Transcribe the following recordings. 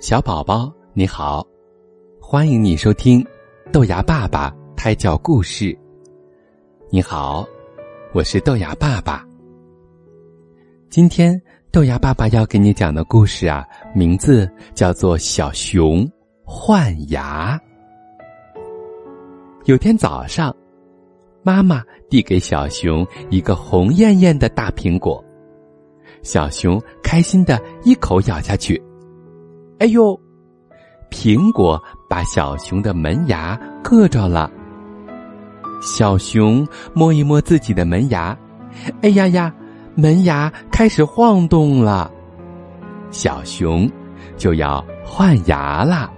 小宝宝你好，欢迎你收听豆芽爸爸胎教故事。你好，我是豆芽爸爸。今天豆芽爸爸要给你讲的故事啊，名字叫做《小熊换牙》。有天早上，妈妈递给小熊一个红艳艳的大苹果，小熊开心的一口咬下去。哎呦！苹果把小熊的门牙硌着了。小熊摸一摸自己的门牙，哎呀呀，门牙开始晃动了。小熊就要换牙了。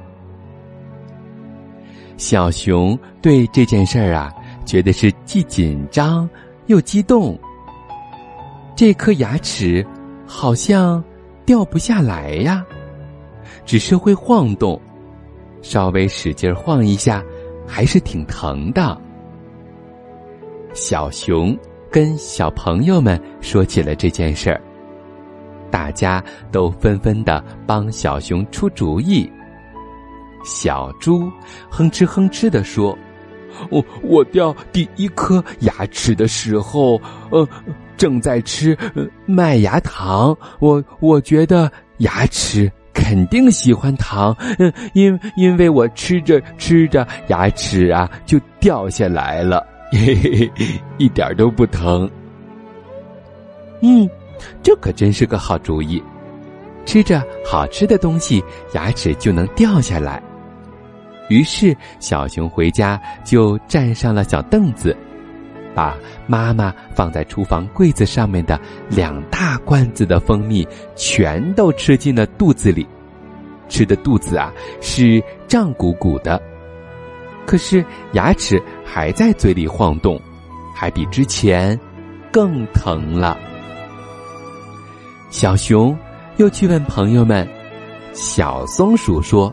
小熊对这件事儿啊，觉得是既紧张又激动。这颗牙齿好像掉不下来呀。只是会晃动，稍微使劲晃一下，还是挺疼的。小熊跟小朋友们说起了这件事儿，大家都纷纷的帮小熊出主意。小猪哼哧哼哧的说：“我我掉第一颗牙齿的时候，呃，正在吃麦芽糖，我我觉得牙齿。”肯定喜欢糖，嗯，因因为我吃着吃着，牙齿啊就掉下来了，嘿嘿嘿，一点都不疼。嗯，这可真是个好主意，吃着好吃的东西，牙齿就能掉下来。于是小熊回家就站上了小凳子。把妈妈放在厨房柜子上面的两大罐子的蜂蜜全都吃进了肚子里，吃的肚子啊是胀鼓鼓的，可是牙齿还在嘴里晃动，还比之前更疼了。小熊又去问朋友们，小松鼠说：“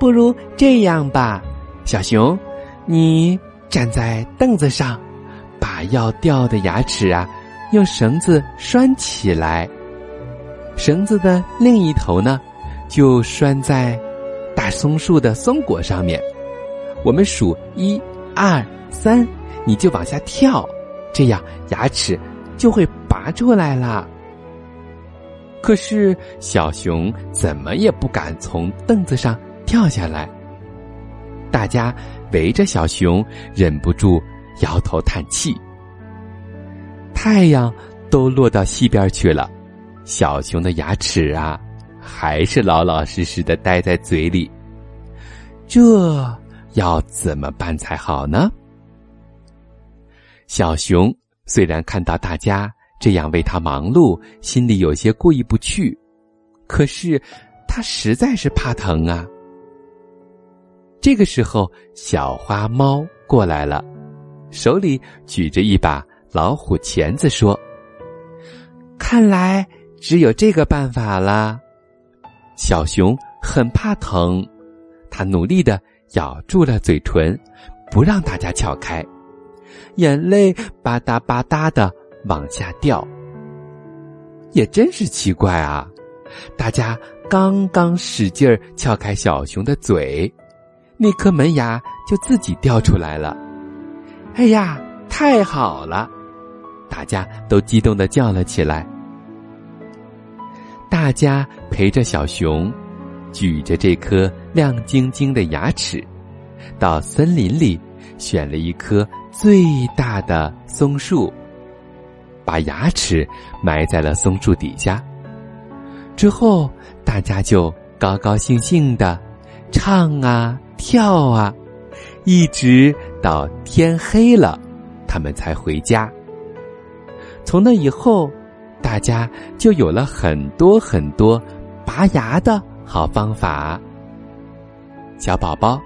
不如这样吧，小熊，你站在凳子上。”把要掉的牙齿啊，用绳子拴起来。绳子的另一头呢，就拴在大松树的松果上面。我们数一、二、三，你就往下跳，这样牙齿就会拔出来了。可是小熊怎么也不敢从凳子上跳下来。大家围着小熊，忍不住。摇头叹气，太阳都落到西边去了，小熊的牙齿啊，还是老老实实的待在嘴里。这要怎么办才好呢？小熊虽然看到大家这样为他忙碌，心里有些过意不去，可是他实在是怕疼啊。这个时候，小花猫过来了。手里举着一把老虎钳子，说：“看来只有这个办法了。”小熊很怕疼，它努力的咬住了嘴唇，不让大家撬开，眼泪吧嗒吧嗒的往下掉。也真是奇怪啊！大家刚刚使劲儿撬开小熊的嘴，那颗门牙就自己掉出来了。哎呀，太好了！大家都激动的叫了起来。大家陪着小熊，举着这颗亮晶晶的牙齿，到森林里选了一棵最大的松树，把牙齿埋在了松树底下。之后，大家就高高兴兴的唱啊跳啊。一直到天黑了，他们才回家。从那以后，大家就有了很多很多拔牙的好方法。小宝宝，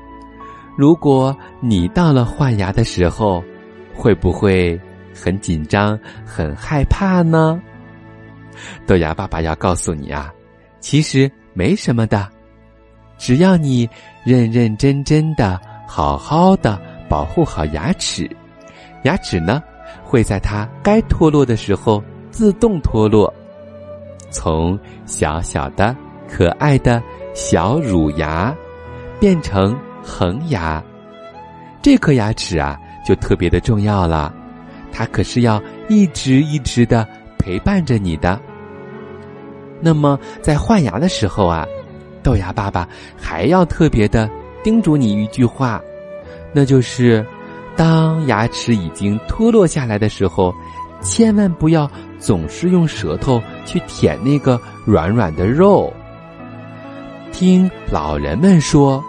如果你到了换牙的时候，会不会很紧张、很害怕呢？豆芽爸爸要告诉你啊，其实没什么的，只要你认认真真的。好好的保护好牙齿，牙齿呢会在它该脱落的时候自动脱落，从小小的可爱的小乳牙变成恒牙，这颗牙齿啊就特别的重要了，它可是要一直一直的陪伴着你的。那么在换牙的时候啊，豆芽爸爸还要特别的叮嘱你一句话，那就是：当牙齿已经脱落下来的时候，千万不要总是用舌头去舔那个软软的肉。听老人们说，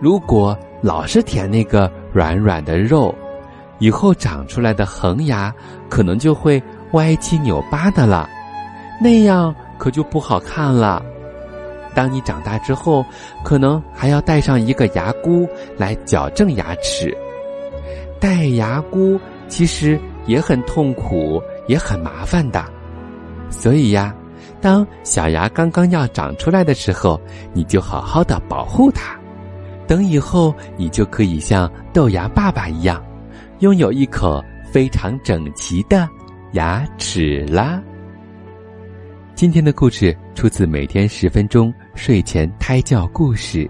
如果老是舔那个软软的肉，以后长出来的恒牙可能就会歪七扭八的了，那样可就不好看了。当你长大之后，可能还要带上一个牙箍来矫正牙齿。戴牙箍其实也很痛苦，也很麻烦的，所以呀。当小牙刚刚要长出来的时候，你就好好的保护它。等以后，你就可以像豆芽爸爸一样，拥有一口非常整齐的牙齿啦。今天的故事出自《每天十分钟睡前胎教故事》。